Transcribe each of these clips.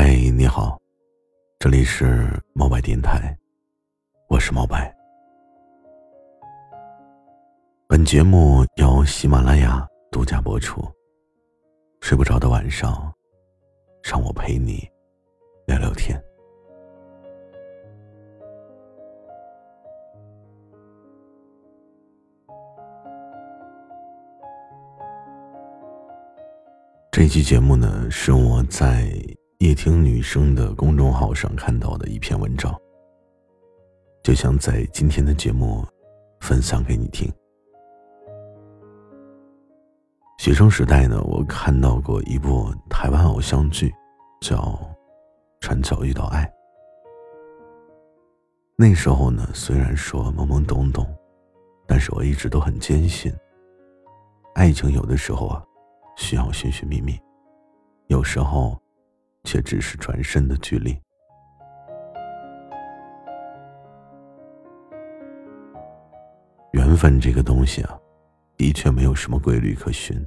嗨，你好，这里是猫白电台，我是猫白。本节目由喜马拉雅独家播出。睡不着的晚上，让我陪你聊聊天。这期节目呢，是我在。夜听女生的公众号上看到的一篇文章，就想在今天的节目分享给你听。学生时代呢，我看到过一部台湾偶像剧，叫《转角遇到爱》。那时候呢，虽然说懵懵懂懂，但是我一直都很坚信，爱情有的时候啊，需要寻寻觅觅，有时候。却只是转身的距离。缘分这个东西啊，的确没有什么规律可循。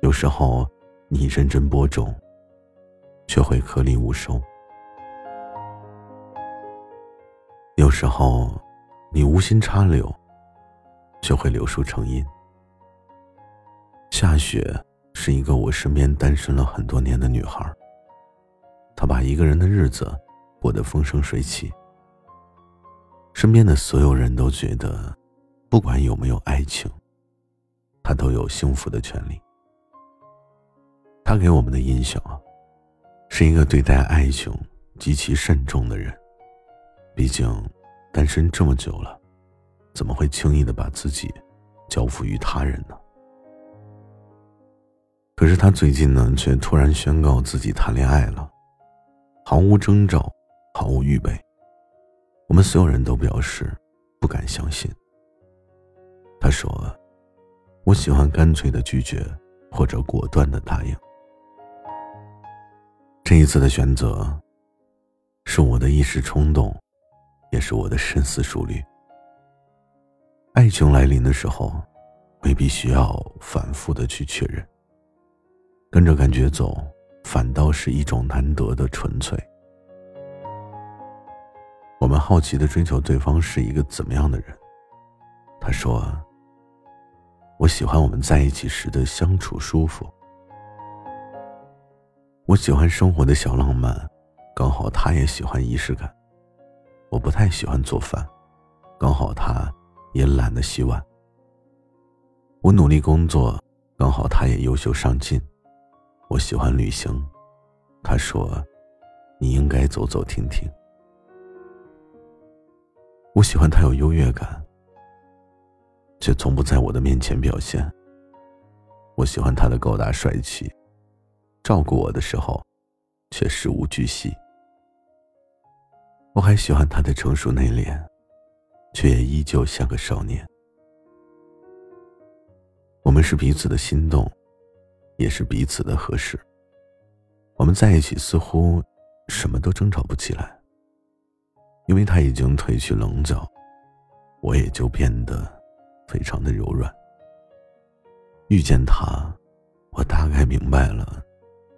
有时候你认真播种，却会颗粒无收；有时候你无心插柳，却会柳树成荫。夏雪是一个我身边单身了很多年的女孩。他把一个人的日子过得风生水起，身边的所有人都觉得，不管有没有爱情，他都有幸福的权利。他给我们的印象啊，是一个对待爱情极其慎重的人。毕竟，单身这么久了，怎么会轻易的把自己交付于他人呢？可是他最近呢，却突然宣告自己谈恋爱了。毫无征兆，毫无预备，我们所有人都表示不敢相信。他说：“我喜欢干脆的拒绝，或者果断的答应。”这一次的选择，是我的一时冲动，也是我的深思熟虑。爱情来临的时候，未必需要反复的去确认，跟着感觉走。反倒是一种难得的纯粹。我们好奇的追求对方是一个怎么样的人。他说：“我喜欢我们在一起时的相处舒服。我喜欢生活的小浪漫，刚好他也喜欢仪式感。我不太喜欢做饭，刚好他也懒得洗碗。我努力工作，刚好他也优秀上进。”我喜欢旅行，他说：“你应该走走停停。”我喜欢他有优越感，却从不在我的面前表现。我喜欢他的高大帅气，照顾我的时候，却事无巨细。我还喜欢他的成熟内敛，却也依旧像个少年。我们是彼此的心动。也是彼此的合适。我们在一起似乎什么都争吵不起来，因为他已经褪去棱角，我也就变得非常的柔软。遇见他，我大概明白了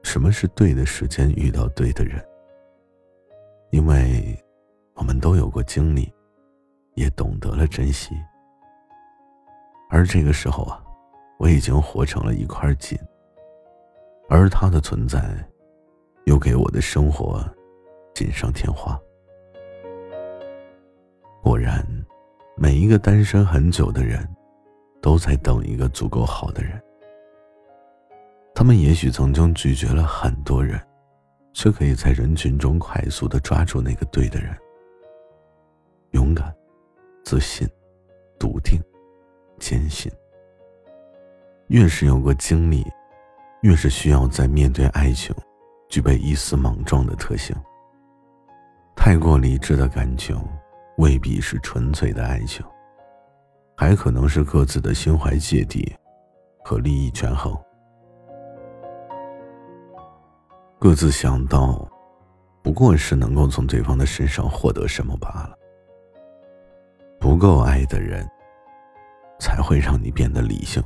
什么是对的时间遇到对的人，因为我们都有过经历，也懂得了珍惜。而这个时候啊，我已经活成了一块锦。而他的存在，又给我的生活锦上添花。果然，每一个单身很久的人，都在等一个足够好的人。他们也许曾经拒绝了很多人，却可以在人群中快速的抓住那个对的人。勇敢、自信、笃定、坚信。越是有过经历。越是需要在面对爱情，具备一丝莽撞的特性。太过理智的感情，未必是纯粹的爱情，还可能是各自的心怀芥蒂和利益权衡。各自想到，不过是能够从对方的身上获得什么罢了。不够爱的人，才会让你变得理性；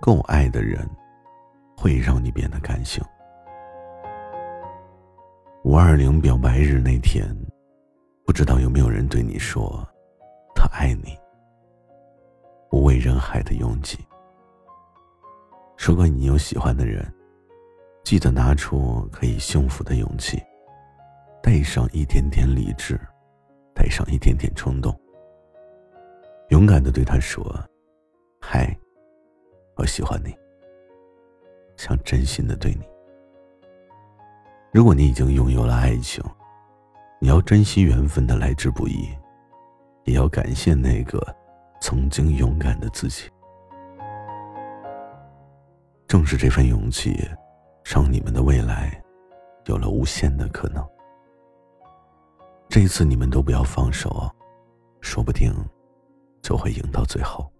够爱的人。会让你变得感性。五二零表白日那天，不知道有没有人对你说他爱你。无畏人海的拥挤。如果你有喜欢的人，记得拿出可以幸福的勇气，带上一点点理智，带上一点点冲动，勇敢的对他说：“嗨，我喜欢你。”想真心的对你。如果你已经拥有了爱情，你要珍惜缘分的来之不易，也要感谢那个曾经勇敢的自己。正是这份勇气，让你们的未来有了无限的可能。这一次你们都不要放手，说不定就会赢到最后。